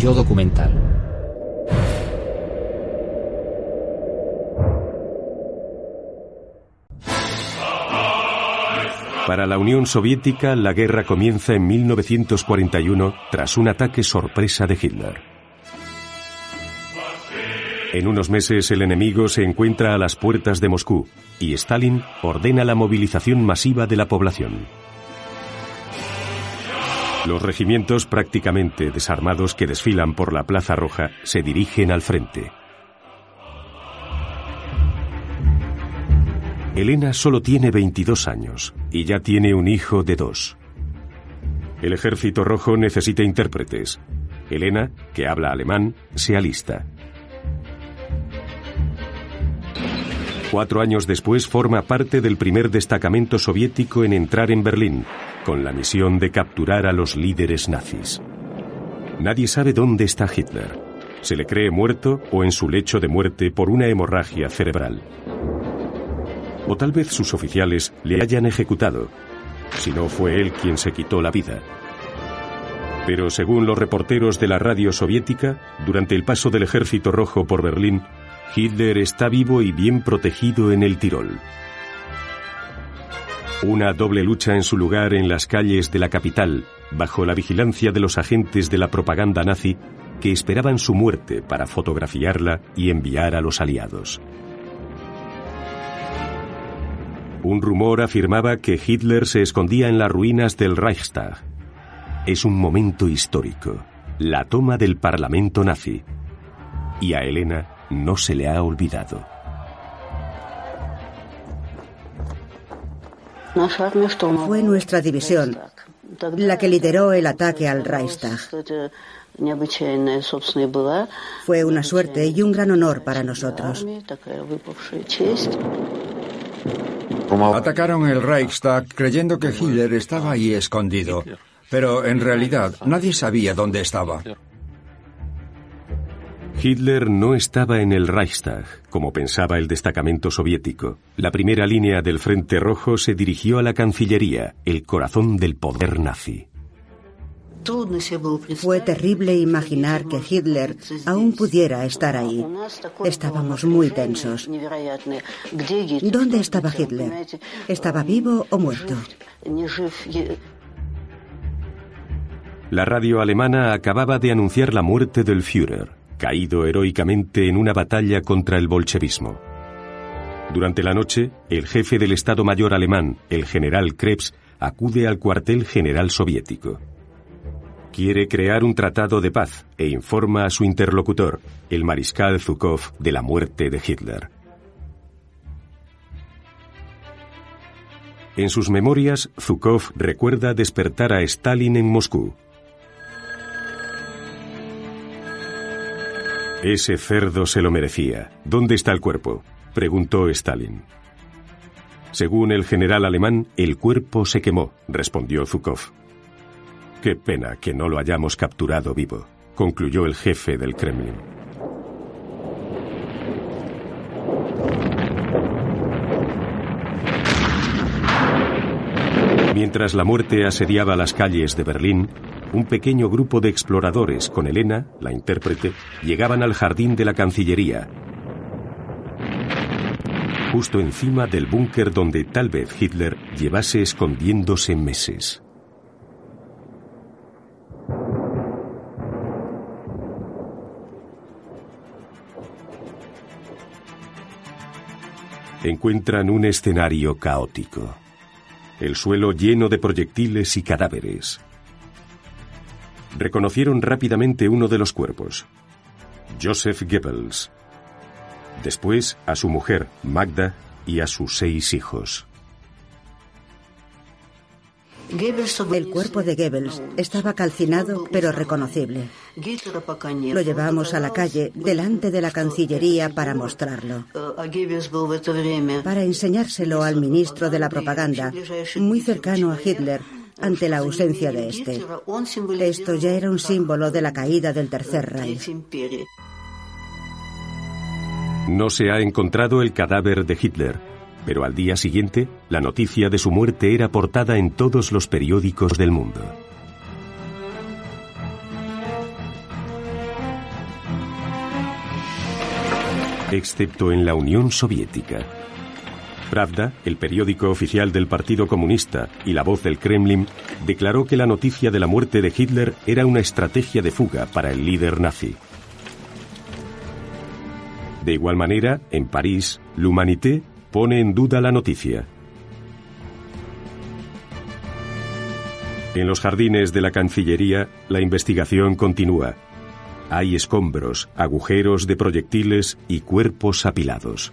Yo documental. Para la Unión Soviética, la guerra comienza en 1941 tras un ataque sorpresa de Hitler. En unos meses el enemigo se encuentra a las puertas de Moscú y Stalin ordena la movilización masiva de la población. Los regimientos prácticamente desarmados que desfilan por la Plaza Roja se dirigen al frente. Elena solo tiene 22 años y ya tiene un hijo de dos. El ejército rojo necesita intérpretes. Elena, que habla alemán, se alista. Cuatro años después forma parte del primer destacamento soviético en entrar en Berlín, con la misión de capturar a los líderes nazis. Nadie sabe dónde está Hitler. Se le cree muerto o en su lecho de muerte por una hemorragia cerebral. O tal vez sus oficiales le hayan ejecutado, si no fue él quien se quitó la vida. Pero según los reporteros de la radio soviética, durante el paso del ejército rojo por Berlín, Hitler está vivo y bien protegido en el Tirol. Una doble lucha en su lugar en las calles de la capital, bajo la vigilancia de los agentes de la propaganda nazi que esperaban su muerte para fotografiarla y enviar a los aliados. Un rumor afirmaba que Hitler se escondía en las ruinas del Reichstag. Es un momento histórico, la toma del Parlamento nazi. Y a Elena no se le ha olvidado. Fue nuestra división la que lideró el ataque al Reichstag. Fue una suerte y un gran honor para nosotros. Atacaron el Reichstag creyendo que Hitler estaba ahí escondido, pero en realidad nadie sabía dónde estaba. Hitler no estaba en el Reichstag, como pensaba el destacamento soviético. La primera línea del Frente Rojo se dirigió a la Cancillería, el corazón del poder nazi. Fue terrible imaginar que Hitler aún pudiera estar ahí. Estábamos muy tensos. ¿Dónde estaba Hitler? ¿Estaba vivo o muerto? La radio alemana acababa de anunciar la muerte del Führer, caído heroicamente en una batalla contra el bolchevismo. Durante la noche, el jefe del Estado Mayor alemán, el general Krebs, acude al cuartel general soviético. Quiere crear un tratado de paz e informa a su interlocutor, el mariscal Zhukov, de la muerte de Hitler. En sus memorias, Zhukov recuerda despertar a Stalin en Moscú. Ese cerdo se lo merecía. ¿Dónde está el cuerpo? preguntó Stalin. Según el general alemán, el cuerpo se quemó, respondió Zhukov. Qué pena que no lo hayamos capturado vivo, concluyó el jefe del Kremlin. Mientras la muerte asediaba las calles de Berlín, un pequeño grupo de exploradores con Elena, la intérprete, llegaban al jardín de la Cancillería. justo encima del búnker donde tal vez Hitler llevase escondiéndose meses. Encuentran un escenario caótico. El suelo lleno de proyectiles y cadáveres. Reconocieron rápidamente uno de los cuerpos. Joseph Goebbels. Después a su mujer, Magda, y a sus seis hijos. El cuerpo de Goebbels estaba calcinado pero reconocible. Lo llevamos a la calle delante de la Cancillería para mostrarlo. Para enseñárselo al ministro de la propaganda, muy cercano a Hitler, ante la ausencia de este. Esto ya era un símbolo de la caída del Tercer Reich. No se ha encontrado el cadáver de Hitler, pero al día siguiente la noticia de su muerte era portada en todos los periódicos del mundo. Excepto en la Unión Soviética. Pravda, el periódico oficial del Partido Comunista y la voz del Kremlin, declaró que la noticia de la muerte de Hitler era una estrategia de fuga para el líder nazi. De igual manera, en París, L'Humanité pone en duda la noticia. En los jardines de la Cancillería, la investigación continúa. Hay escombros, agujeros de proyectiles y cuerpos apilados.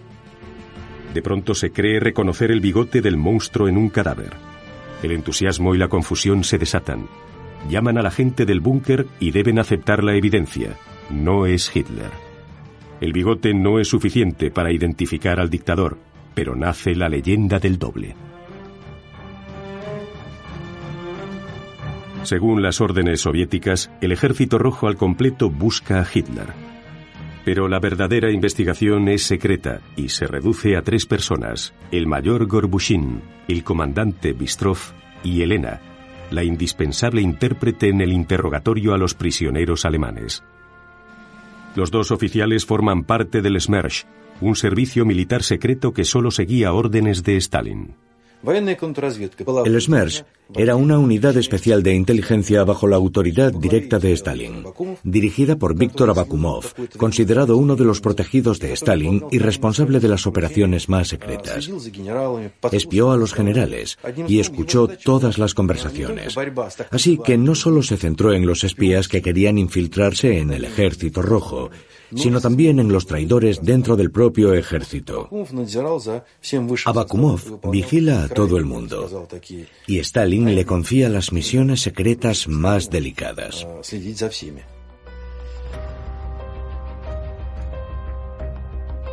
De pronto se cree reconocer el bigote del monstruo en un cadáver. El entusiasmo y la confusión se desatan. Llaman a la gente del búnker y deben aceptar la evidencia. No es Hitler. El bigote no es suficiente para identificar al dictador, pero nace la leyenda del doble. Según las órdenes soviéticas, el ejército rojo al completo busca a Hitler. Pero la verdadera investigación es secreta y se reduce a tres personas, el mayor Gorbushin, el comandante Bistrov y Elena, la indispensable intérprete en el interrogatorio a los prisioneros alemanes. Los dos oficiales forman parte del SMERSH, un servicio militar secreto que solo seguía órdenes de Stalin. El SMERSH era una unidad especial de inteligencia bajo la autoridad directa de Stalin, dirigida por Víctor Abakumov, considerado uno de los protegidos de Stalin y responsable de las operaciones más secretas. Espió a los generales y escuchó todas las conversaciones. Así que no solo se centró en los espías que querían infiltrarse en el ejército rojo, sino también en los traidores dentro del propio ejército. Abakumov vigila a todo el mundo y Stalin le confía las misiones secretas más delicadas.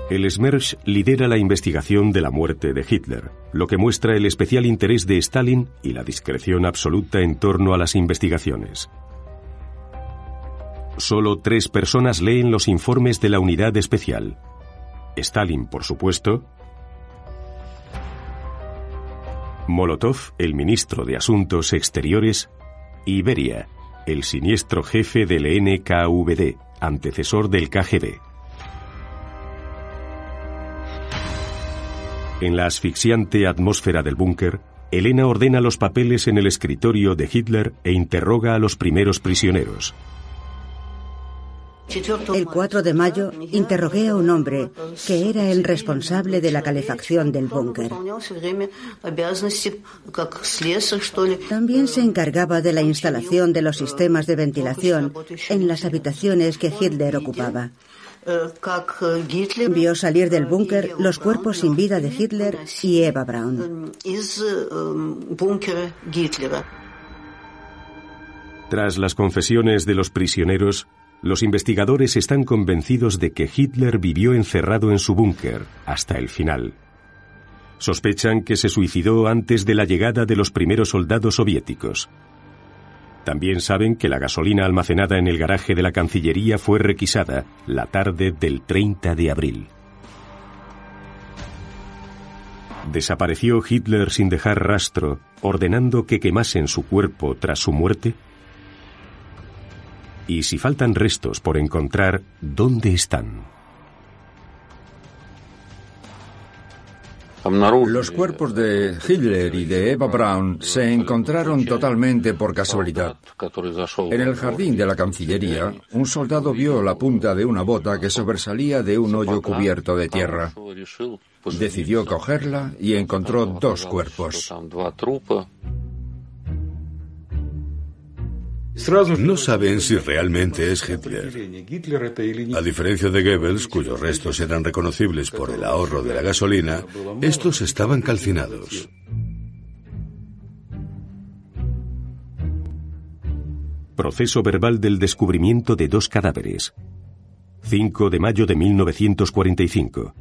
El SMERSH lidera la investigación de la muerte de Hitler, lo que muestra el especial interés de Stalin y la discreción absoluta en torno a las investigaciones. Solo tres personas leen los informes de la unidad especial. Stalin, por supuesto. Molotov, el ministro de Asuntos Exteriores. Y Beria, el siniestro jefe del NKVD, antecesor del KGB. En la asfixiante atmósfera del búnker, Elena ordena los papeles en el escritorio de Hitler e interroga a los primeros prisioneros. El 4 de mayo interrogué a un hombre que era el responsable de la calefacción del búnker. También se encargaba de la instalación de los sistemas de ventilación en las habitaciones que Hitler ocupaba. Vio salir del búnker los cuerpos sin vida de Hitler y Eva Braun. Tras las confesiones de los prisioneros, los investigadores están convencidos de que Hitler vivió encerrado en su búnker hasta el final. Sospechan que se suicidó antes de la llegada de los primeros soldados soviéticos. También saben que la gasolina almacenada en el garaje de la Cancillería fue requisada la tarde del 30 de abril. ¿Desapareció Hitler sin dejar rastro, ordenando que quemasen su cuerpo tras su muerte? Y si faltan restos por encontrar, ¿dónde están? Los cuerpos de Hitler y de Eva Braun se encontraron totalmente por casualidad. En el jardín de la Cancillería, un soldado vio la punta de una bota que sobresalía de un hoyo cubierto de tierra. Decidió cogerla y encontró dos cuerpos. No saben si realmente es Hitler. A diferencia de Goebbels, cuyos restos eran reconocibles por el ahorro de la gasolina, estos estaban calcinados. Proceso verbal del descubrimiento de dos cadáveres. 5 de mayo de 1945.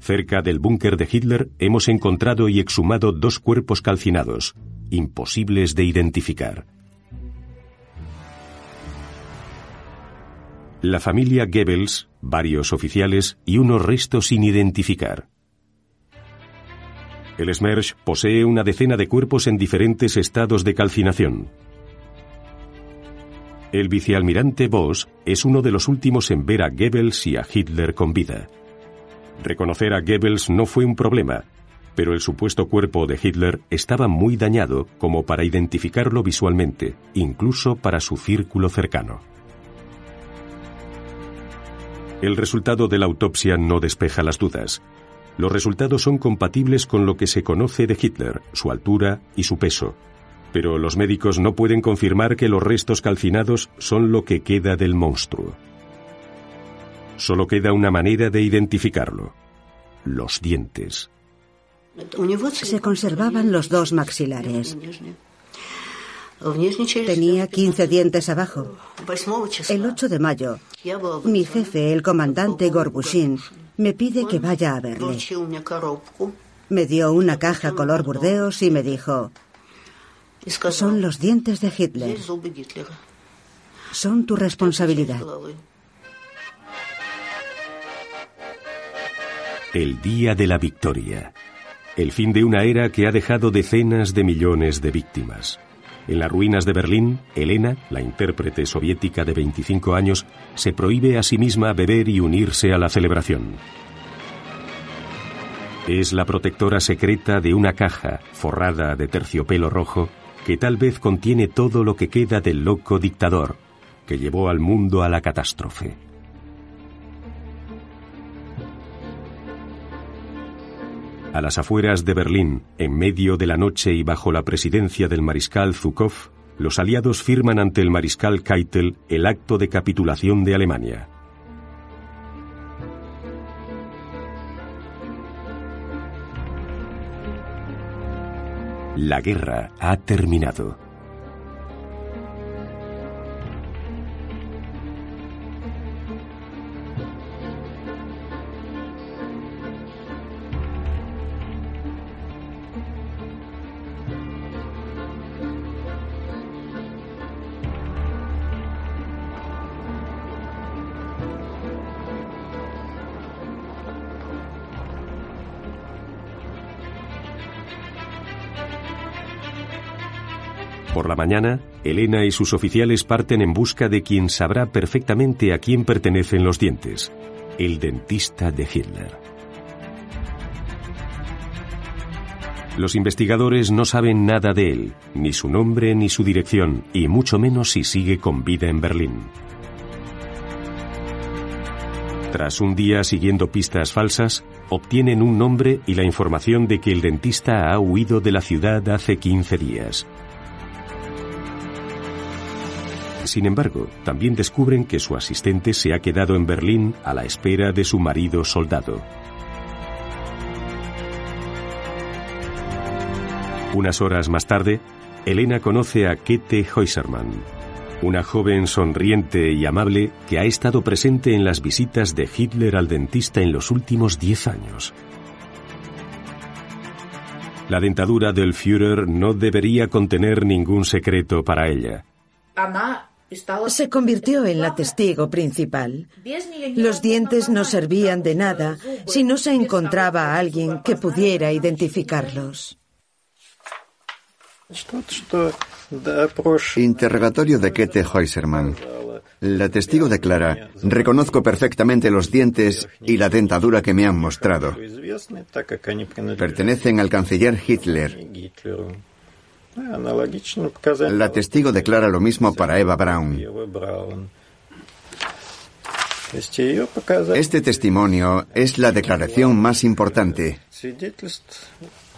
Cerca del búnker de Hitler hemos encontrado y exhumado dos cuerpos calcinados, imposibles de identificar. La familia Goebbels, varios oficiales y unos restos sin identificar. El Smersh posee una decena de cuerpos en diferentes estados de calcinación. El vicealmirante Voss es uno de los últimos en ver a Goebbels y a Hitler con vida. Reconocer a Goebbels no fue un problema, pero el supuesto cuerpo de Hitler estaba muy dañado como para identificarlo visualmente, incluso para su círculo cercano. El resultado de la autopsia no despeja las dudas. Los resultados son compatibles con lo que se conoce de Hitler, su altura y su peso. Pero los médicos no pueden confirmar que los restos calcinados son lo que queda del monstruo. Solo queda una manera de identificarlo. Los dientes. Se conservaban los dos maxilares. Tenía 15 dientes abajo. El 8 de mayo, mi jefe, el comandante Gorbushin, me pide que vaya a verle. Me dio una caja color burdeos y me dijo, son los dientes de Hitler. Son tu responsabilidad. El día de la victoria. El fin de una era que ha dejado decenas de millones de víctimas. En las ruinas de Berlín, Elena, la intérprete soviética de 25 años, se prohíbe a sí misma beber y unirse a la celebración. Es la protectora secreta de una caja forrada de terciopelo rojo que tal vez contiene todo lo que queda del loco dictador que llevó al mundo a la catástrofe. A las afueras de Berlín, en medio de la noche y bajo la presidencia del mariscal Zhukov, los aliados firman ante el mariscal Keitel el acto de capitulación de Alemania. La guerra ha terminado. Por la mañana, Elena y sus oficiales parten en busca de quien sabrá perfectamente a quién pertenecen los dientes, el dentista de Hitler. Los investigadores no saben nada de él, ni su nombre ni su dirección, y mucho menos si sigue con vida en Berlín. Tras un día siguiendo pistas falsas, obtienen un nombre y la información de que el dentista ha huido de la ciudad hace 15 días. Sin embargo, también descubren que su asistente se ha quedado en Berlín a la espera de su marido soldado. Unas horas más tarde, Elena conoce a Kete Heusermann, una joven sonriente y amable que ha estado presente en las visitas de Hitler al dentista en los últimos diez años. La dentadura del Führer no debería contener ningún secreto para ella. Se convirtió en la testigo principal. Los dientes no servían de nada si no se encontraba a alguien que pudiera identificarlos. Interrogatorio de Kete Heusermann. La testigo declara, reconozco perfectamente los dientes y la dentadura que me han mostrado. Pertenecen al canciller Hitler. La testigo declara lo mismo para Eva Braun. Este testimonio es la declaración más importante.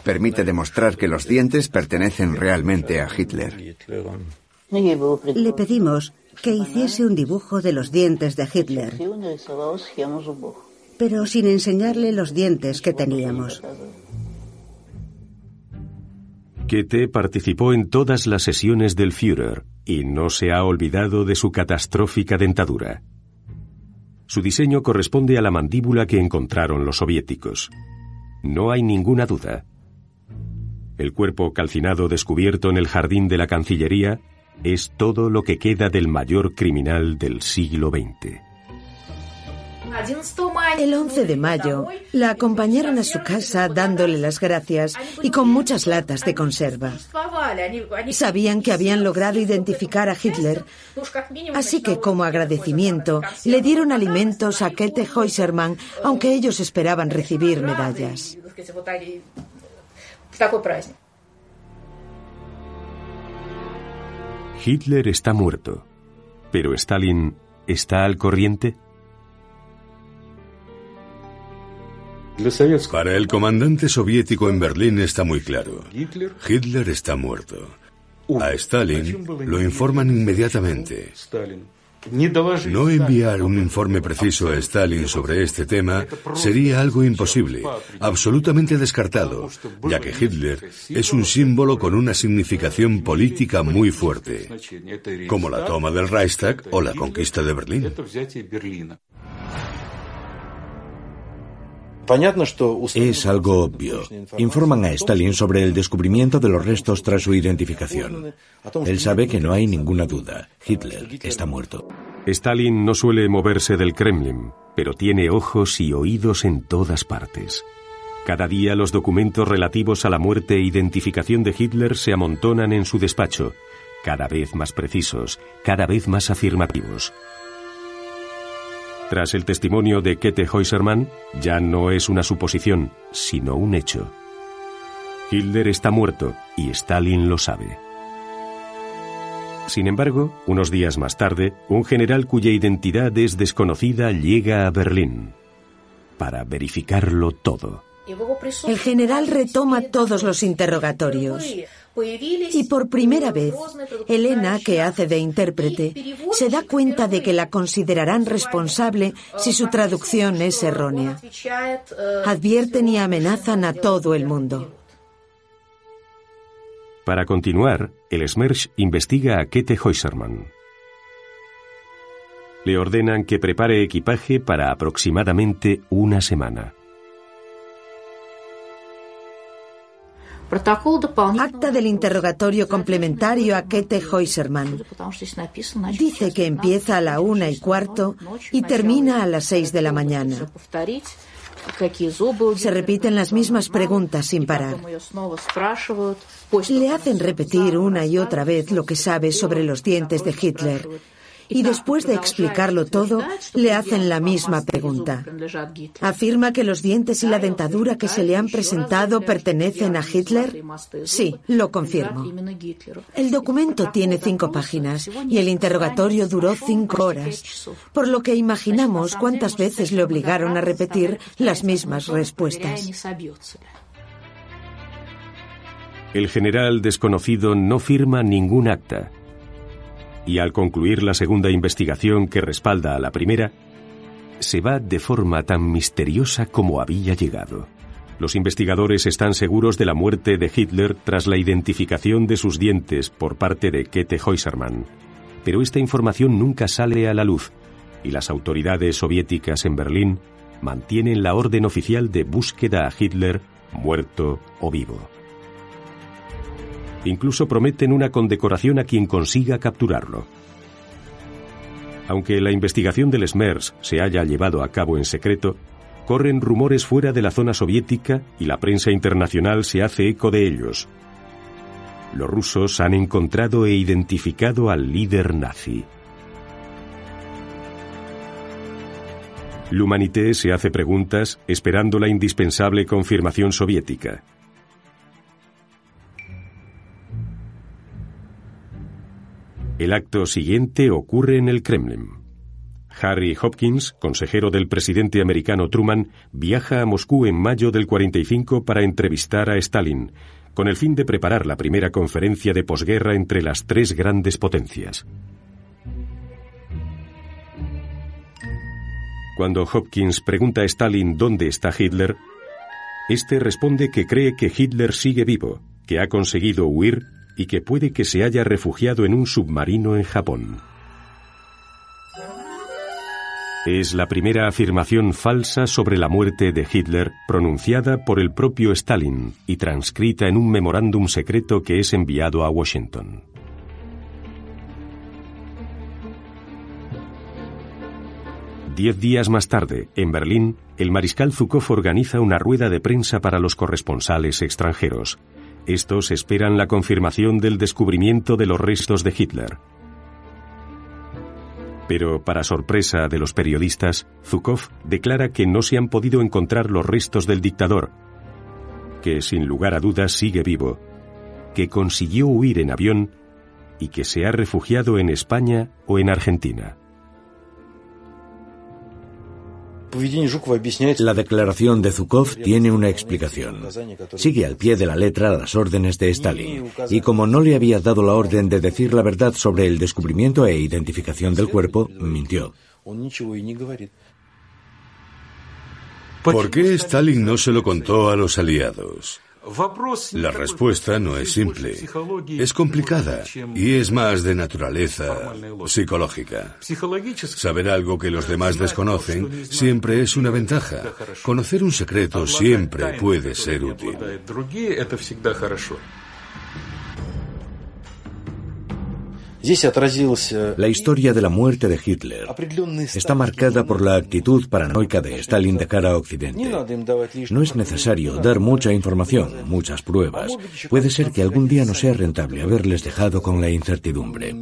Permite demostrar que los dientes pertenecen realmente a Hitler. Le pedimos que hiciese un dibujo de los dientes de Hitler, pero sin enseñarle los dientes que teníamos. Kete participó en todas las sesiones del Führer y no se ha olvidado de su catastrófica dentadura. Su diseño corresponde a la mandíbula que encontraron los soviéticos. No hay ninguna duda. El cuerpo calcinado descubierto en el jardín de la Cancillería es todo lo que queda del mayor criminal del siglo XX. El 11 de mayo la acompañaron a su casa dándole las gracias y con muchas latas de conserva. Sabían que habían logrado identificar a Hitler, así que como agradecimiento le dieron alimentos a Kete Heusermann, aunque ellos esperaban recibir medallas. Hitler está muerto, pero Stalin está al corriente. Para el comandante soviético en Berlín está muy claro. Hitler está muerto. A Stalin lo informan inmediatamente. No enviar un informe preciso a Stalin sobre este tema sería algo imposible, absolutamente descartado, ya que Hitler es un símbolo con una significación política muy fuerte, como la toma del Reichstag o la conquista de Berlín. Es algo obvio. Informan a Stalin sobre el descubrimiento de los restos tras su identificación. Él sabe que no hay ninguna duda. Hitler está muerto. Stalin no suele moverse del Kremlin, pero tiene ojos y oídos en todas partes. Cada día los documentos relativos a la muerte e identificación de Hitler se amontonan en su despacho, cada vez más precisos, cada vez más afirmativos. Tras el testimonio de Kete Heusermann, ya no es una suposición, sino un hecho. Hitler está muerto y Stalin lo sabe. Sin embargo, unos días más tarde, un general cuya identidad es desconocida llega a Berlín para verificarlo todo. El general retoma todos los interrogatorios. Y por primera vez, Elena, que hace de intérprete, se da cuenta de que la considerarán responsable si su traducción es errónea. Advierten y amenazan a todo el mundo. Para continuar, el Smersh investiga a Kete Heusermann. Le ordenan que prepare equipaje para aproximadamente una semana. Acta del interrogatorio complementario a Kete Heusermann. Dice que empieza a la una y cuarto y termina a las seis de la mañana. Se repiten las mismas preguntas sin parar. Le hacen repetir una y otra vez lo que sabe sobre los dientes de Hitler y después de explicarlo todo, le hacen la misma pregunta. ¿Afirma que los dientes y la dentadura que se le han presentado pertenecen a Hitler? Sí, lo confirmo. El documento tiene cinco páginas y el interrogatorio duró cinco horas, por lo que imaginamos cuántas veces le obligaron a repetir las mismas respuestas. El general desconocido no firma ningún acta y al concluir la segunda investigación que respalda a la primera, se va de forma tan misteriosa como había llegado. Los investigadores están seguros de la muerte de Hitler tras la identificación de sus dientes por parte de Kete Heusermann. Pero esta información nunca sale a la luz y las autoridades soviéticas en Berlín mantienen la orden oficial de búsqueda a Hitler muerto o vivo. Incluso prometen una condecoración a quien consiga capturarlo. Aunque la investigación del SMERS se haya llevado a cabo en secreto, corren rumores fuera de la zona soviética y la prensa internacional se hace eco de ellos. Los rusos han encontrado e identificado al líder nazi. L'Humanité se hace preguntas esperando la indispensable confirmación soviética. El acto siguiente ocurre en el Kremlin. Harry Hopkins, consejero del presidente americano Truman, viaja a Moscú en mayo del 45 para entrevistar a Stalin, con el fin de preparar la primera conferencia de posguerra entre las tres grandes potencias. Cuando Hopkins pregunta a Stalin dónde está Hitler, este responde que cree que Hitler sigue vivo, que ha conseguido huir y que puede que se haya refugiado en un submarino en Japón. Es la primera afirmación falsa sobre la muerte de Hitler pronunciada por el propio Stalin y transcrita en un memorándum secreto que es enviado a Washington. Diez días más tarde, en Berlín, el mariscal Zhukov organiza una rueda de prensa para los corresponsales extranjeros. Estos esperan la confirmación del descubrimiento de los restos de Hitler. Pero, para sorpresa de los periodistas, Zhukov declara que no se han podido encontrar los restos del dictador, que sin lugar a dudas sigue vivo, que consiguió huir en avión y que se ha refugiado en España o en Argentina. La declaración de Zhukov tiene una explicación. Sigue al pie de la letra las órdenes de Stalin, y como no le había dado la orden de decir la verdad sobre el descubrimiento e identificación del cuerpo, mintió. ¿Por qué Stalin no se lo contó a los aliados? La respuesta no es simple, es complicada y es más de naturaleza psicológica. Saber algo que los demás desconocen siempre es una ventaja. Conocer un secreto siempre puede ser útil. La historia de la muerte de Hitler está marcada por la actitud paranoica de Stalin de cara a Occidente. No es necesario dar mucha información, muchas pruebas. Puede ser que algún día no sea rentable haberles dejado con la incertidumbre.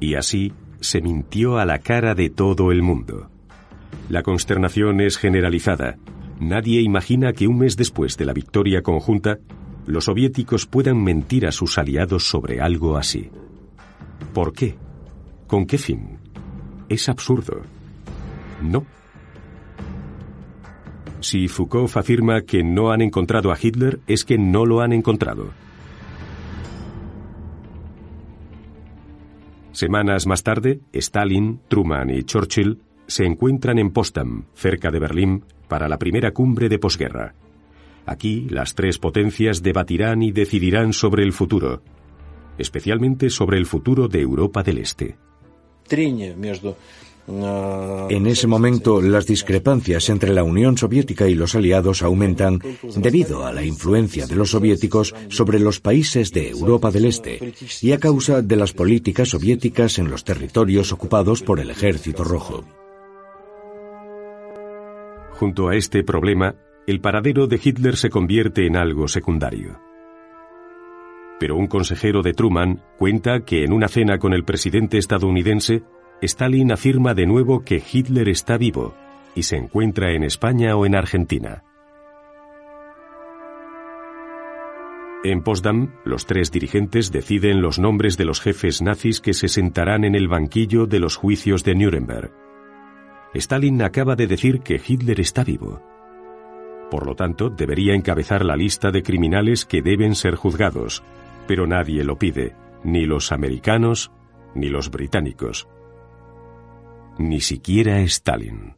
Y así se mintió a la cara de todo el mundo. La consternación es generalizada. Nadie imagina que un mes después de la victoria conjunta, los soviéticos puedan mentir a sus aliados sobre algo así. ¿Por qué? ¿Con qué fin? Es absurdo. No. Si Foucault afirma que no han encontrado a Hitler, es que no lo han encontrado. Semanas más tarde, Stalin, Truman y Churchill se encuentran en Potsdam, cerca de Berlín, para la primera cumbre de posguerra. Aquí las tres potencias debatirán y decidirán sobre el futuro, especialmente sobre el futuro de Europa del Este. En ese momento, las discrepancias entre la Unión Soviética y los aliados aumentan debido a la influencia de los soviéticos sobre los países de Europa del Este y a causa de las políticas soviéticas en los territorios ocupados por el Ejército Rojo. Junto a este problema, el paradero de Hitler se convierte en algo secundario. Pero un consejero de Truman cuenta que en una cena con el presidente estadounidense, Stalin afirma de nuevo que Hitler está vivo y se encuentra en España o en Argentina. En Potsdam, los tres dirigentes deciden los nombres de los jefes nazis que se sentarán en el banquillo de los juicios de Nuremberg. Stalin acaba de decir que Hitler está vivo por lo tanto, debería encabezar la lista de criminales que deben ser juzgados, pero nadie lo pide, ni los americanos, ni los británicos, ni siquiera Stalin.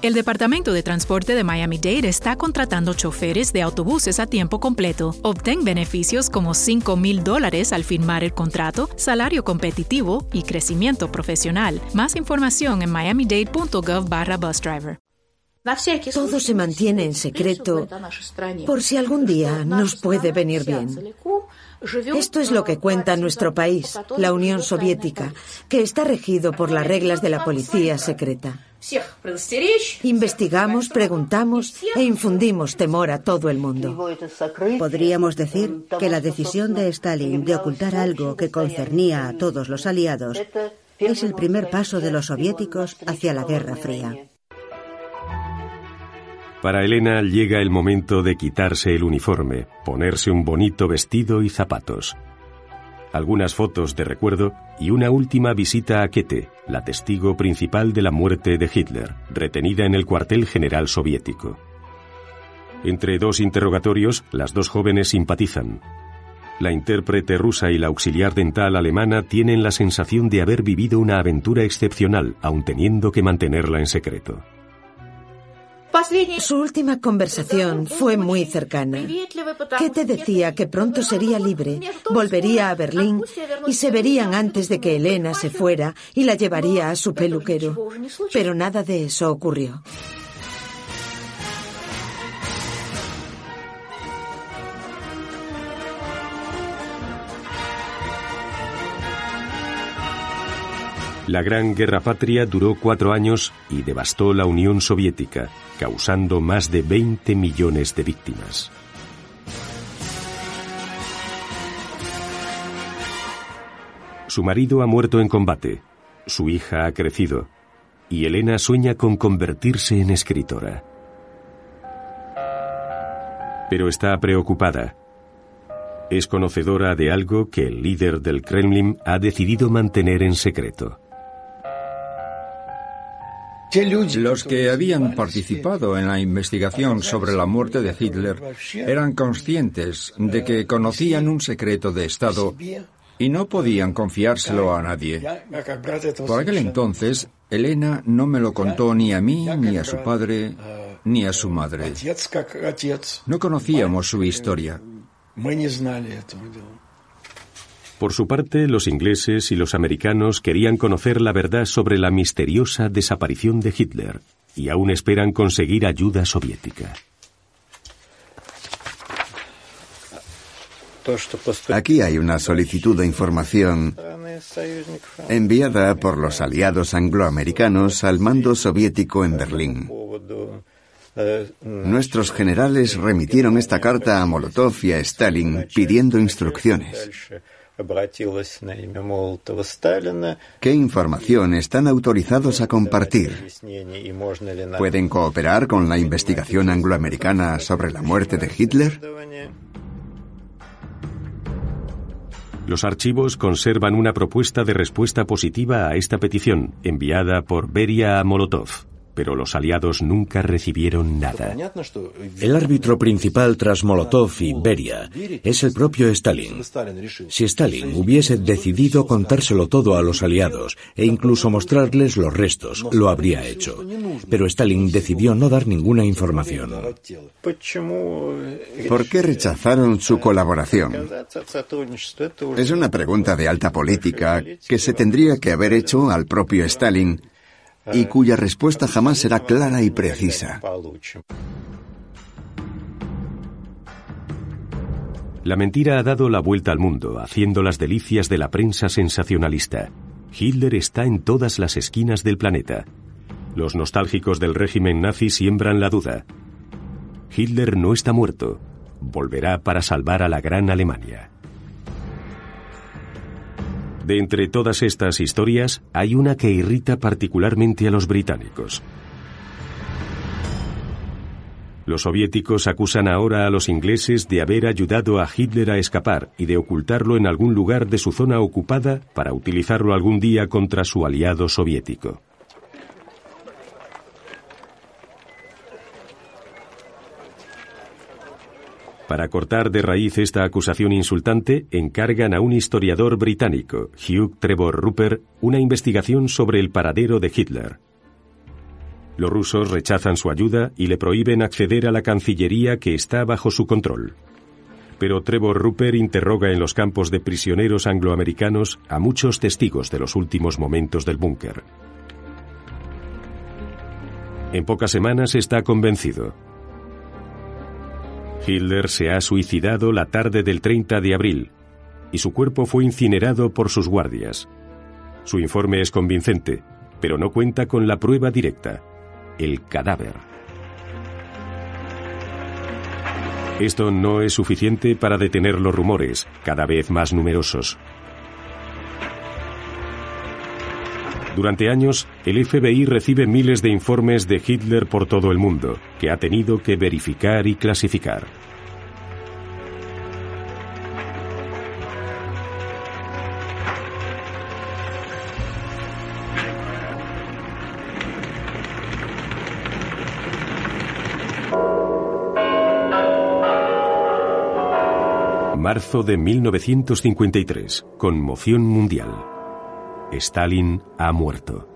El Departamento de Transporte de Miami-Dade está contratando choferes de autobuses a tiempo completo. Obtén beneficios como 5 mil dólares al firmar el contrato, salario competitivo y crecimiento profesional. Más información en miamidade.gov barra busdriver. Todo se mantiene en secreto por si algún día nos puede venir bien. Esto es lo que cuenta nuestro país, la Unión Soviética, que está regido por las reglas de la policía secreta. Investigamos, preguntamos e infundimos temor a todo el mundo. Podríamos decir que la decisión de Stalin de ocultar algo que concernía a todos los aliados es el primer paso de los soviéticos hacia la Guerra Fría. Para Elena llega el momento de quitarse el uniforme, ponerse un bonito vestido y zapatos. Algunas fotos de recuerdo y una última visita a Kete, la testigo principal de la muerte de Hitler, retenida en el cuartel general soviético. Entre dos interrogatorios, las dos jóvenes simpatizan. La intérprete rusa y la auxiliar dental alemana tienen la sensación de haber vivido una aventura excepcional, aun teniendo que mantenerla en secreto. Su última conversación fue muy cercana. te decía que pronto sería libre, volvería a Berlín y se verían antes de que Elena se fuera y la llevaría a su peluquero. Pero nada de eso ocurrió. La Gran Guerra Patria duró cuatro años y devastó la Unión Soviética, causando más de 20 millones de víctimas. Su marido ha muerto en combate, su hija ha crecido y Elena sueña con convertirse en escritora. Pero está preocupada. Es conocedora de algo que el líder del Kremlin ha decidido mantener en secreto. Los que habían participado en la investigación sobre la muerte de Hitler eran conscientes de que conocían un secreto de Estado y no podían confiárselo a nadie. Por aquel entonces, Elena no me lo contó ni a mí, ni a su padre, ni a su madre. No conocíamos su historia. Por su parte, los ingleses y los americanos querían conocer la verdad sobre la misteriosa desaparición de Hitler y aún esperan conseguir ayuda soviética. Aquí hay una solicitud de información enviada por los aliados angloamericanos al mando soviético en Berlín. Nuestros generales remitieron esta carta a Molotov y a Stalin pidiendo instrucciones. ¿Qué información están autorizados a compartir? ¿Pueden cooperar con la investigación angloamericana sobre la muerte de Hitler? Los archivos conservan una propuesta de respuesta positiva a esta petición, enviada por Beria a Molotov pero los aliados nunca recibieron nada. El árbitro principal tras Molotov y Beria es el propio Stalin. Si Stalin hubiese decidido contárselo todo a los aliados e incluso mostrarles los restos, lo habría hecho. Pero Stalin decidió no dar ninguna información. ¿Por qué rechazaron su colaboración? Es una pregunta de alta política que se tendría que haber hecho al propio Stalin y cuya respuesta jamás será clara y precisa. La mentira ha dado la vuelta al mundo, haciendo las delicias de la prensa sensacionalista. Hitler está en todas las esquinas del planeta. Los nostálgicos del régimen nazi siembran la duda. Hitler no está muerto. Volverá para salvar a la gran Alemania. De entre todas estas historias, hay una que irrita particularmente a los británicos. Los soviéticos acusan ahora a los ingleses de haber ayudado a Hitler a escapar y de ocultarlo en algún lugar de su zona ocupada para utilizarlo algún día contra su aliado soviético. Para cortar de raíz esta acusación insultante, encargan a un historiador británico, Hugh Trevor Rupert, una investigación sobre el paradero de Hitler. Los rusos rechazan su ayuda y le prohíben acceder a la Cancillería que está bajo su control. Pero Trevor Rupert interroga en los campos de prisioneros angloamericanos a muchos testigos de los últimos momentos del búnker. En pocas semanas está convencido. Hitler se ha suicidado la tarde del 30 de abril y su cuerpo fue incinerado por sus guardias. Su informe es convincente, pero no cuenta con la prueba directa, el cadáver. Esto no es suficiente para detener los rumores, cada vez más numerosos. Durante años, el FBI recibe miles de informes de Hitler por todo el mundo, que ha tenido que verificar y clasificar. Marzo de 1953. Conmoción mundial. Stalin ha muerto.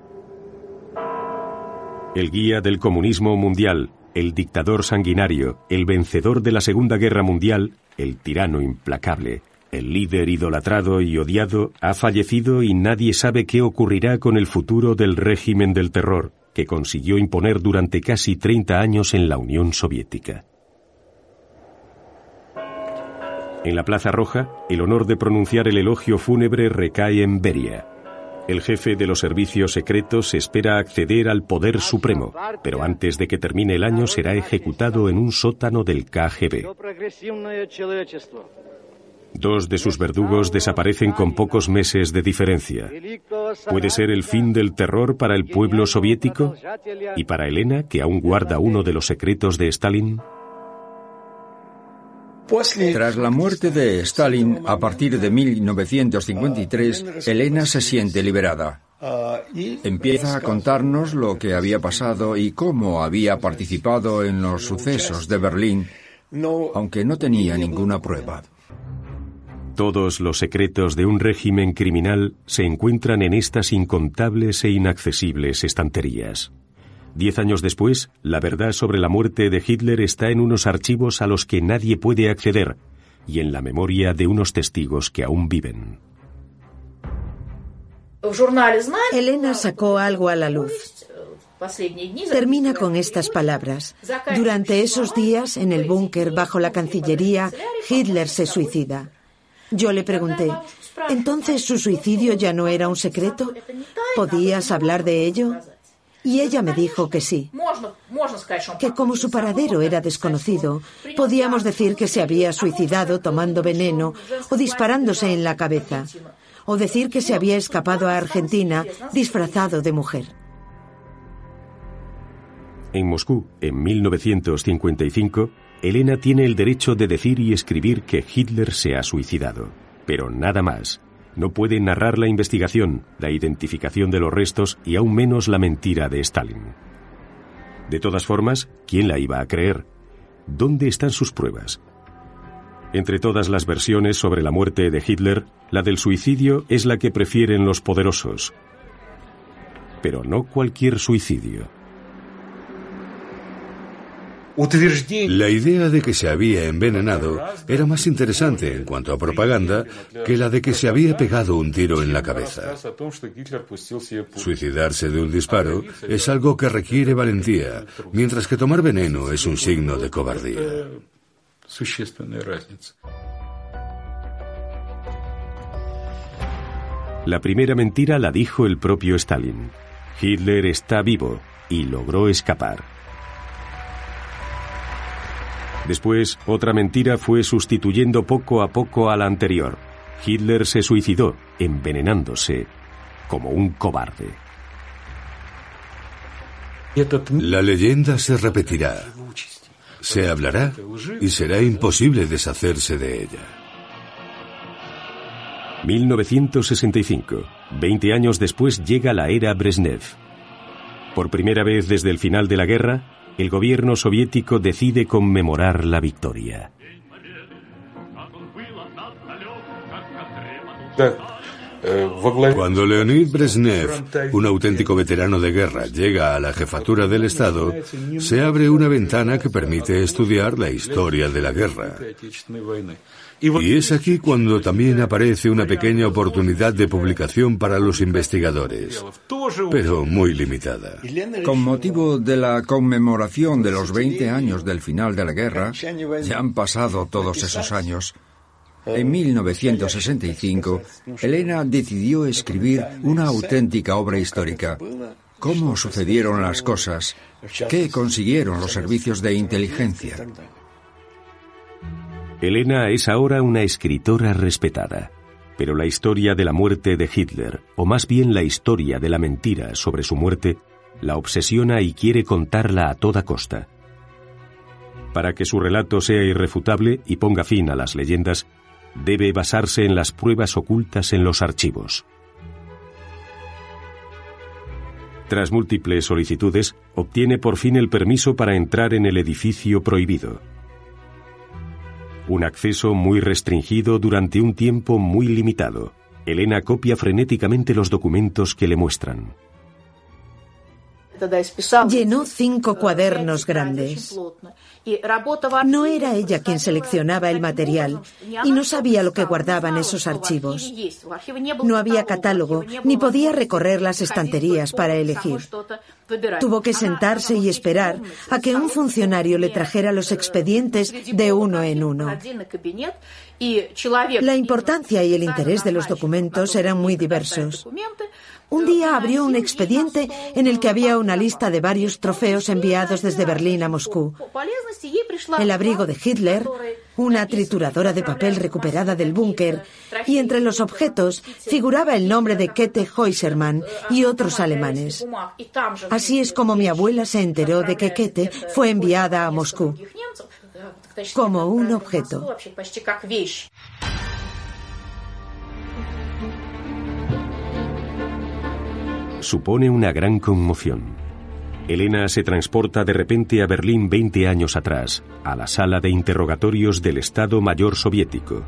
El guía del comunismo mundial, el dictador sanguinario, el vencedor de la Segunda Guerra Mundial, el tirano implacable, el líder idolatrado y odiado, ha fallecido y nadie sabe qué ocurrirá con el futuro del régimen del terror que consiguió imponer durante casi 30 años en la Unión Soviética. En la Plaza Roja, el honor de pronunciar el elogio fúnebre recae en Beria. El jefe de los servicios secretos espera acceder al poder supremo, pero antes de que termine el año será ejecutado en un sótano del KGB. Dos de sus verdugos desaparecen con pocos meses de diferencia. ¿Puede ser el fin del terror para el pueblo soviético? ¿Y para Elena, que aún guarda uno de los secretos de Stalin? Tras la muerte de Stalin, a partir de 1953, Elena se siente liberada. Empieza a contarnos lo que había pasado y cómo había participado en los sucesos de Berlín, aunque no tenía ninguna prueba. Todos los secretos de un régimen criminal se encuentran en estas incontables e inaccesibles estanterías. Diez años después, la verdad sobre la muerte de Hitler está en unos archivos a los que nadie puede acceder y en la memoria de unos testigos que aún viven. Elena sacó algo a la luz. Termina con estas palabras. Durante esos días, en el búnker bajo la Cancillería, Hitler se suicida. Yo le pregunté, ¿entonces su suicidio ya no era un secreto? ¿Podías hablar de ello? Y ella me dijo que sí, que como su paradero era desconocido, podíamos decir que se había suicidado tomando veneno o disparándose en la cabeza, o decir que se había escapado a Argentina disfrazado de mujer. En Moscú, en 1955, Elena tiene el derecho de decir y escribir que Hitler se ha suicidado, pero nada más no puede narrar la investigación, la identificación de los restos y aún menos la mentira de Stalin. De todas formas, ¿quién la iba a creer? ¿Dónde están sus pruebas? Entre todas las versiones sobre la muerte de Hitler, la del suicidio es la que prefieren los poderosos. Pero no cualquier suicidio. La idea de que se había envenenado era más interesante en cuanto a propaganda que la de que se había pegado un tiro en la cabeza. Suicidarse de un disparo es algo que requiere valentía, mientras que tomar veneno es un signo de cobardía. La primera mentira la dijo el propio Stalin. Hitler está vivo y logró escapar. Después, otra mentira fue sustituyendo poco a poco a la anterior. Hitler se suicidó, envenenándose, como un cobarde. La leyenda se repetirá, se hablará y será imposible deshacerse de ella. 1965. Veinte años después llega la era Brezhnev. Por primera vez desde el final de la guerra, el gobierno soviético decide conmemorar la victoria. Cuando Leonid Brezhnev, un auténtico veterano de guerra, llega a la jefatura del Estado, se abre una ventana que permite estudiar la historia de la guerra. Y es aquí cuando también aparece una pequeña oportunidad de publicación para los investigadores, pero muy limitada. Con motivo de la conmemoración de los 20 años del final de la guerra, ya han pasado todos esos años. En 1965, Elena decidió escribir una auténtica obra histórica. ¿Cómo sucedieron las cosas? ¿Qué consiguieron los servicios de inteligencia? Elena es ahora una escritora respetada, pero la historia de la muerte de Hitler, o más bien la historia de la mentira sobre su muerte, la obsesiona y quiere contarla a toda costa. Para que su relato sea irrefutable y ponga fin a las leyendas, debe basarse en las pruebas ocultas en los archivos. Tras múltiples solicitudes, obtiene por fin el permiso para entrar en el edificio prohibido un acceso muy restringido durante un tiempo muy limitado. Elena copia frenéticamente los documentos que le muestran. Llenó cinco cuadernos grandes. No era ella quien seleccionaba el material y no sabía lo que guardaban esos archivos. No había catálogo ni podía recorrer las estanterías para elegir. Tuvo que sentarse y esperar a que un funcionario le trajera los expedientes de uno en uno. La importancia y el interés de los documentos eran muy diversos. Un día abrió un expediente en el que había una lista de varios trofeos enviados desde Berlín a Moscú. El abrigo de Hitler, una trituradora de papel recuperada del búnker y entre los objetos figuraba el nombre de Kete Heusermann y otros alemanes. Así es como mi abuela se enteró de que Kete fue enviada a Moscú como un objeto. supone una gran conmoción. Elena se transporta de repente a Berlín 20 años atrás, a la sala de interrogatorios del Estado Mayor Soviético.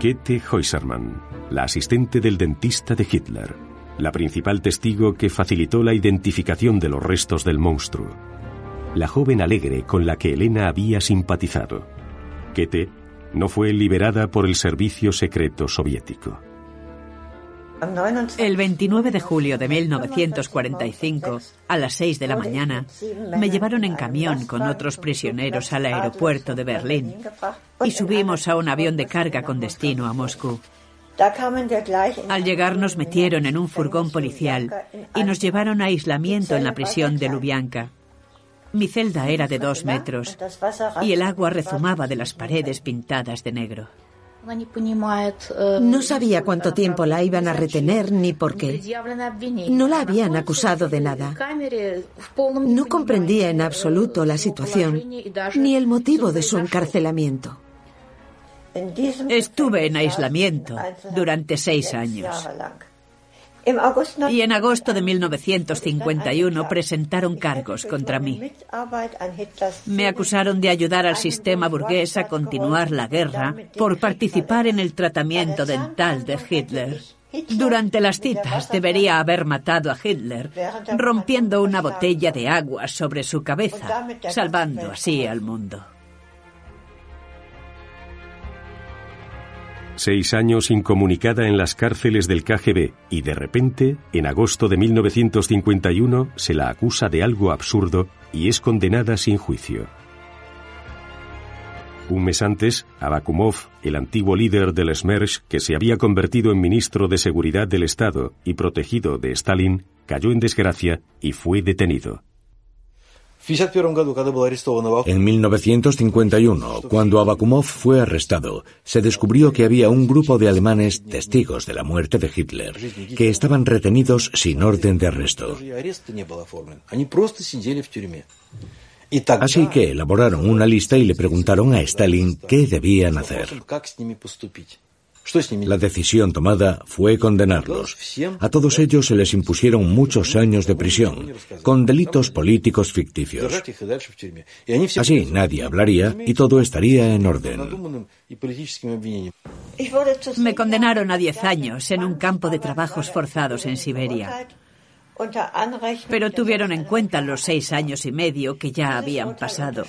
Kete Heusermann, la asistente del dentista de Hitler, la principal testigo que facilitó la identificación de los restos del monstruo. La joven alegre con la que Elena había simpatizado. Kete no fue liberada por el servicio secreto soviético. El 29 de julio de 1945, a las 6 de la mañana, me llevaron en camión con otros prisioneros al aeropuerto de Berlín y subimos a un avión de carga con destino a Moscú. Al llegar nos metieron en un furgón policial y nos llevaron a aislamiento en la prisión de Lubyanka. Mi celda era de dos metros y el agua rezumaba de las paredes pintadas de negro. No sabía cuánto tiempo la iban a retener ni por qué. No la habían acusado de nada. No comprendía en absoluto la situación ni el motivo de su encarcelamiento. Estuve en aislamiento durante seis años. Y en agosto de 1951 presentaron cargos contra mí. Me acusaron de ayudar al sistema burgués a continuar la guerra por participar en el tratamiento dental de Hitler. Durante las citas debería haber matado a Hitler, rompiendo una botella de agua sobre su cabeza, salvando así al mundo. Seis años incomunicada en las cárceles del KGB y de repente, en agosto de 1951, se la acusa de algo absurdo y es condenada sin juicio. Un mes antes, Abakumov, el antiguo líder del Smersh, que se había convertido en ministro de Seguridad del Estado y protegido de Stalin, cayó en desgracia y fue detenido. En 1951, cuando Abakumov fue arrestado, se descubrió que había un grupo de alemanes testigos de la muerte de Hitler, que estaban retenidos sin orden de arresto. Así que elaboraron una lista y le preguntaron a Stalin qué debían hacer. La decisión tomada fue condenarlos. A todos ellos se les impusieron muchos años de prisión, con delitos políticos ficticios. Así nadie hablaría y todo estaría en orden. Me condenaron a 10 años en un campo de trabajos forzados en Siberia. Pero tuvieron en cuenta los seis años y medio que ya habían pasado.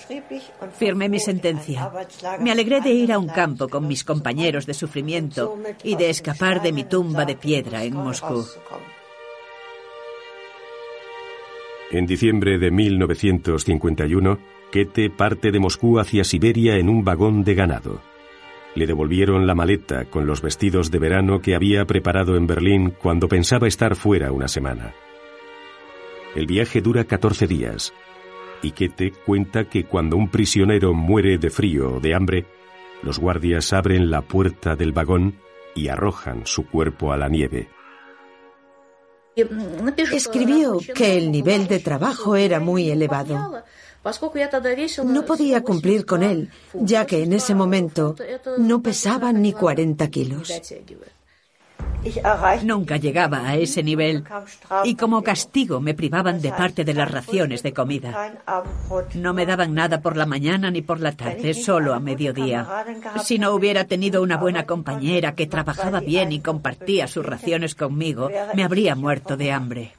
Firmé mi sentencia. Me alegré de ir a un campo con mis compañeros de sufrimiento y de escapar de mi tumba de piedra en Moscú. En diciembre de 1951, Kete parte de Moscú hacia Siberia en un vagón de ganado. Le devolvieron la maleta con los vestidos de verano que había preparado en Berlín cuando pensaba estar fuera una semana. El viaje dura 14 días. Y Kete cuenta que cuando un prisionero muere de frío o de hambre, los guardias abren la puerta del vagón y arrojan su cuerpo a la nieve. Escribió que el nivel de trabajo era muy elevado. No podía cumplir con él, ya que en ese momento no pesaba ni 40 kilos. Nunca llegaba a ese nivel y como castigo me privaban de parte de las raciones de comida. No me daban nada por la mañana ni por la tarde, solo a mediodía. Si no hubiera tenido una buena compañera que trabajaba bien y compartía sus raciones conmigo, me habría muerto de hambre.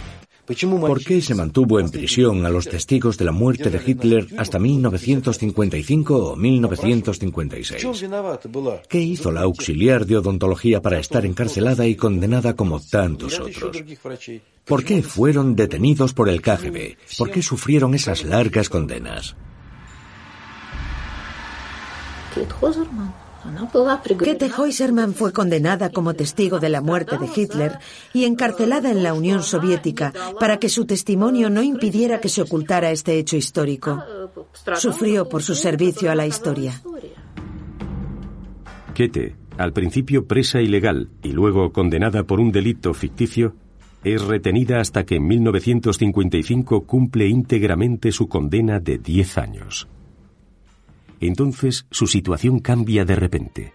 ¿Por qué se mantuvo en prisión a los testigos de la muerte de Hitler hasta 1955 o 1956? ¿Qué hizo la auxiliar de odontología para estar encarcelada y condenada como tantos otros? ¿Por qué fueron detenidos por el KGB? ¿Por qué sufrieron esas largas condenas? Kete Heusermann fue condenada como testigo de la muerte de Hitler y encarcelada en la Unión Soviética para que su testimonio no impidiera que se ocultara este hecho histórico. Sufrió por su servicio a la historia. Kete, al principio presa ilegal y luego condenada por un delito ficticio, es retenida hasta que en 1955 cumple íntegramente su condena de 10 años. Entonces su situación cambia de repente.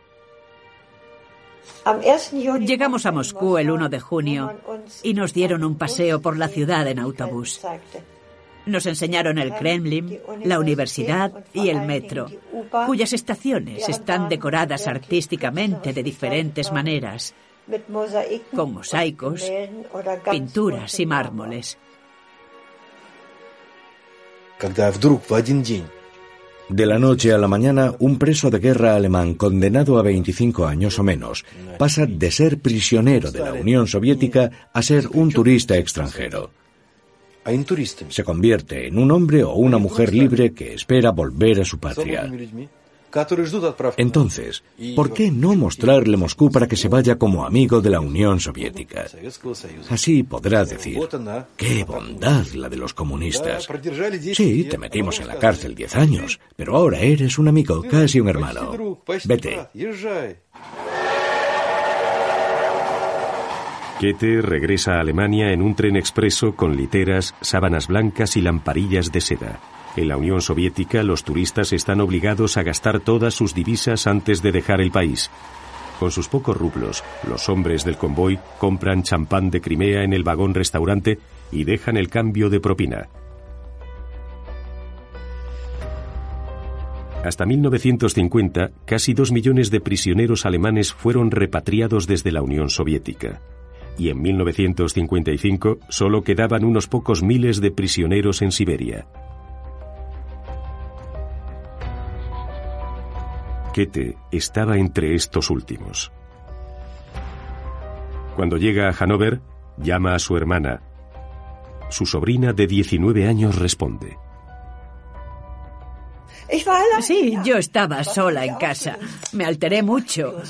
Llegamos a Moscú el 1 de junio y nos dieron un paseo por la ciudad en autobús. Nos enseñaron el Kremlin, la universidad y el metro, cuyas estaciones están decoradas artísticamente de diferentes maneras, con mosaicos, pinturas y mármoles. De la noche a la mañana, un preso de guerra alemán condenado a 25 años o menos pasa de ser prisionero de la Unión Soviética a ser un turista extranjero. Se convierte en un hombre o una mujer libre que espera volver a su patria. Entonces, ¿por qué no mostrarle Moscú para que se vaya como amigo de la Unión Soviética? Así podrá decir, qué bondad la de los comunistas. Sí, te metimos en la cárcel diez años, pero ahora eres un amigo, casi un hermano. Vete. Kete regresa a Alemania en un tren expreso con literas, sábanas blancas y lamparillas de seda. En la Unión Soviética los turistas están obligados a gastar todas sus divisas antes de dejar el país. Con sus pocos rublos, los hombres del convoy compran champán de Crimea en el vagón restaurante y dejan el cambio de propina. Hasta 1950, casi dos millones de prisioneros alemanes fueron repatriados desde la Unión Soviética. Y en 1955 solo quedaban unos pocos miles de prisioneros en Siberia. Estaba entre estos últimos. Cuando llega a Hannover, llama a su hermana. Su sobrina de 19 años responde. Sí, yo estaba sola en casa. Me alteré mucho.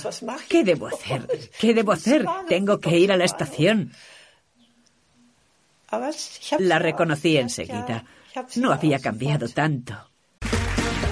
¿Qué debo hacer? ¿Qué debo hacer? Tengo que ir a la estación. La reconocí enseguida. No había cambiado tanto.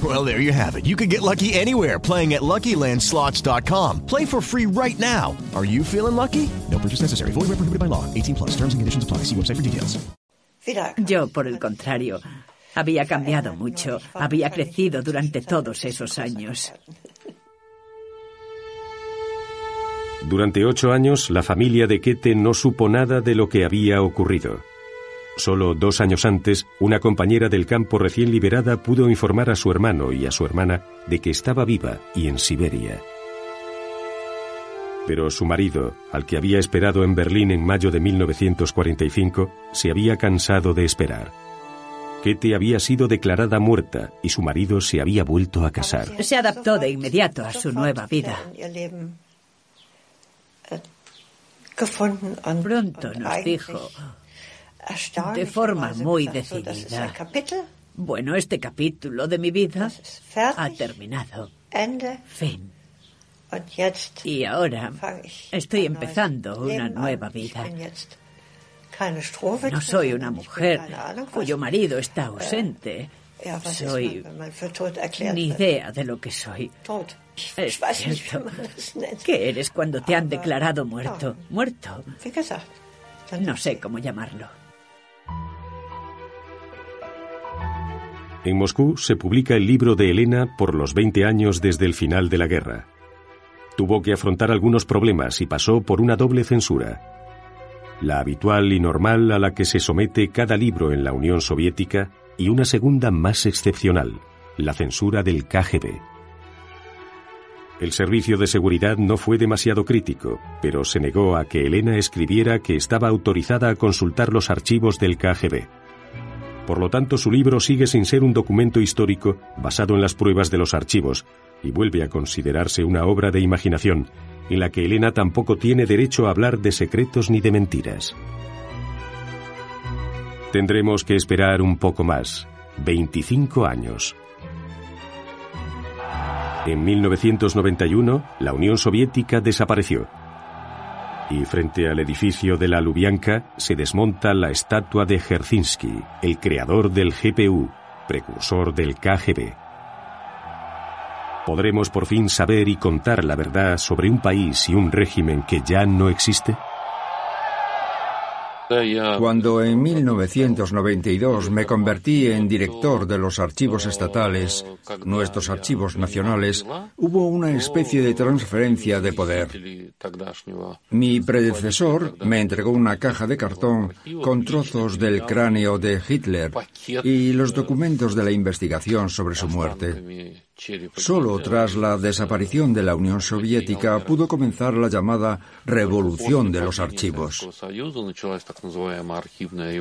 Well, there you have it. You can get lucky anywhere playing at LuckyLandSlots.com. Play for free right now. Are you feeling lucky? No purchase necessary. Void where prohibited by law. 18 plus. Terms and conditions apply. See website for details. Yo, por el contrario, había cambiado mucho. Había crecido durante todos esos años. Durante ocho años, la familia de Kete no supo nada de lo que había ocurrido. Solo dos años antes, una compañera del campo recién liberada pudo informar a su hermano y a su hermana de que estaba viva y en Siberia. Pero su marido, al que había esperado en Berlín en mayo de 1945, se había cansado de esperar. Kete había sido declarada muerta y su marido se había vuelto a casar. Se adaptó de inmediato a su nueva vida. Pronto nos dijo, de forma muy decidida, bueno, este capítulo de mi vida ha terminado. Fin. Y ahora estoy empezando una nueva vida. No soy una mujer cuyo marido está ausente. Soy ni idea de lo que soy. Es cierto. ¿Qué eres cuando te han declarado muerto? ¿Muerto? No sé cómo llamarlo. En Moscú se publica el libro de Elena por los 20 años desde el final de la guerra. Tuvo que afrontar algunos problemas y pasó por una doble censura. La habitual y normal a la que se somete cada libro en la Unión Soviética y una segunda más excepcional, la censura del KGB. El servicio de seguridad no fue demasiado crítico, pero se negó a que Elena escribiera que estaba autorizada a consultar los archivos del KGB. Por lo tanto, su libro sigue sin ser un documento histórico basado en las pruebas de los archivos y vuelve a considerarse una obra de imaginación en la que Elena tampoco tiene derecho a hablar de secretos ni de mentiras. Tendremos que esperar un poco más, 25 años. En 1991, la Unión Soviética desapareció. Y frente al edificio de la Lubyanka se desmonta la estatua de Herzinsky, el creador del GPU, precursor del KGB. ¿Podremos por fin saber y contar la verdad sobre un país y un régimen que ya no existe? Cuando en 1992 me convertí en director de los archivos estatales, nuestros archivos nacionales, hubo una especie de transferencia de poder. Mi predecesor me entregó una caja de cartón con trozos del cráneo de Hitler y los documentos de la investigación sobre su muerte. Solo tras la desaparición de la Unión Soviética pudo comenzar la llamada revolución de los archivos.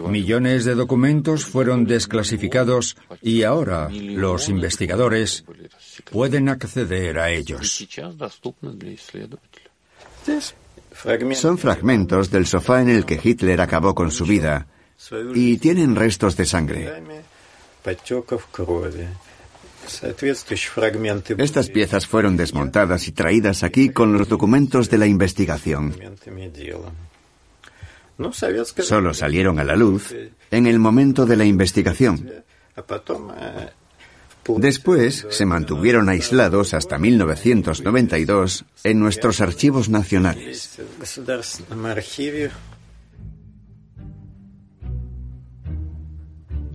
Millones de documentos fueron desclasificados y ahora los investigadores pueden acceder a ellos. Son fragmentos del sofá en el que Hitler acabó con su vida y tienen restos de sangre. Estas piezas fueron desmontadas y traídas aquí con los documentos de la investigación. Solo salieron a la luz en el momento de la investigación. Después se mantuvieron aislados hasta 1992 en nuestros archivos nacionales.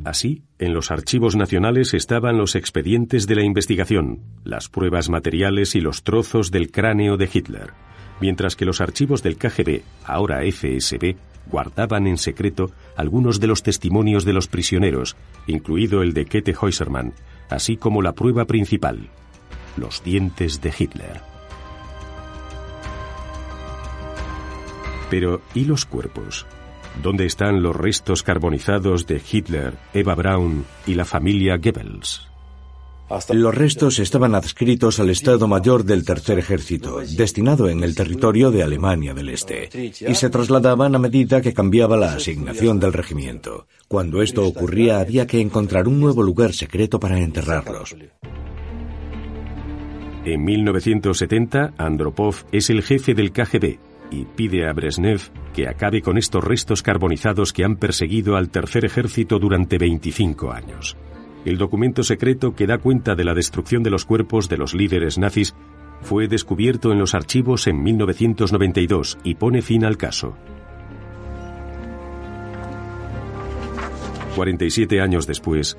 Así, en los archivos nacionales estaban los expedientes de la investigación, las pruebas materiales y los trozos del cráneo de Hitler, mientras que los archivos del KGB, ahora FSB, guardaban en secreto algunos de los testimonios de los prisioneros, incluido el de Kete Heusermann, así como la prueba principal, los dientes de Hitler. Pero, ¿y los cuerpos? ¿Dónde están los restos carbonizados de Hitler, Eva Braun y la familia Goebbels? Los restos estaban adscritos al Estado Mayor del Tercer Ejército, destinado en el territorio de Alemania del Este, y se trasladaban a medida que cambiaba la asignación del regimiento. Cuando esto ocurría había que encontrar un nuevo lugar secreto para enterrarlos. En 1970, Andropov es el jefe del KGB y pide a Brezhnev que acabe con estos restos carbonizados que han perseguido al Tercer Ejército durante 25 años. El documento secreto que da cuenta de la destrucción de los cuerpos de los líderes nazis fue descubierto en los archivos en 1992 y pone fin al caso. 47 años después,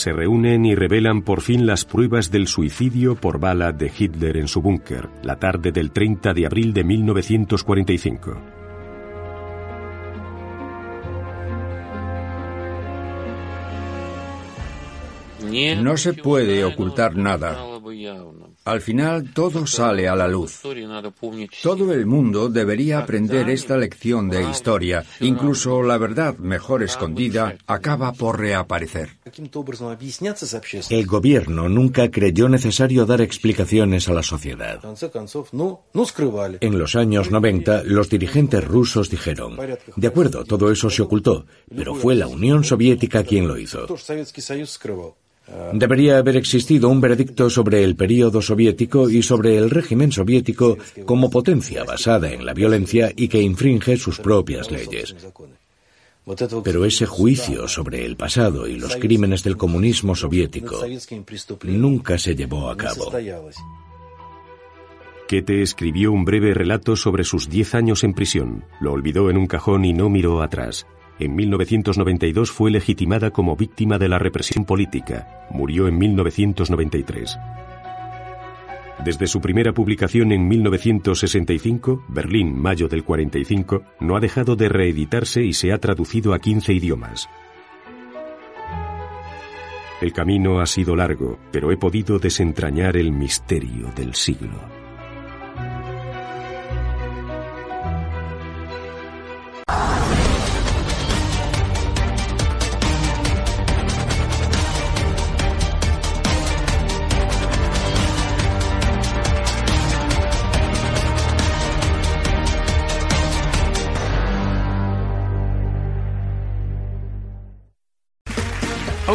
se reúnen y revelan por fin las pruebas del suicidio por bala de Hitler en su búnker, la tarde del 30 de abril de 1945. No se puede ocultar nada. Al final todo sale a la luz. Todo el mundo debería aprender esta lección de historia. Incluso la verdad mejor escondida acaba por reaparecer. El gobierno nunca creyó necesario dar explicaciones a la sociedad. En los años 90, los dirigentes rusos dijeron, de acuerdo, todo eso se ocultó, pero fue la Unión Soviética quien lo hizo. Debería haber existido un veredicto sobre el período soviético y sobre el régimen soviético como potencia basada en la violencia y que infringe sus propias leyes. Pero ese juicio sobre el pasado y los crímenes del comunismo soviético nunca se llevó a cabo. Kete escribió un breve relato sobre sus diez años en prisión, lo olvidó en un cajón y no miró atrás. En 1992 fue legitimada como víctima de la represión política. Murió en 1993. Desde su primera publicación en 1965, Berlín, mayo del 45, no ha dejado de reeditarse y se ha traducido a 15 idiomas. El camino ha sido largo, pero he podido desentrañar el misterio del siglo.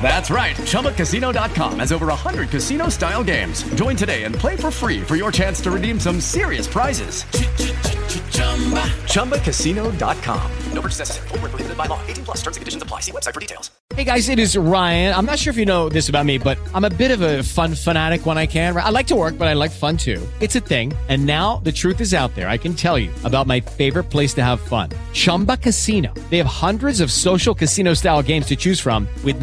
That's right. ChumbaCasino.com has over 100 casino style games. Join today and play for free for your chance to redeem some serious prizes. ChumbaCasino.com. No purchase necessary. Full prohibited by law. 18 plus terms and conditions apply. See website for details. Hey guys, it is Ryan. I'm not sure if you know this about me, but I'm a bit of a fun fanatic when I can. I like to work, but I like fun too. It's a thing. And now the truth is out there. I can tell you about my favorite place to have fun Chumba Casino. They have hundreds of social casino style games to choose from, with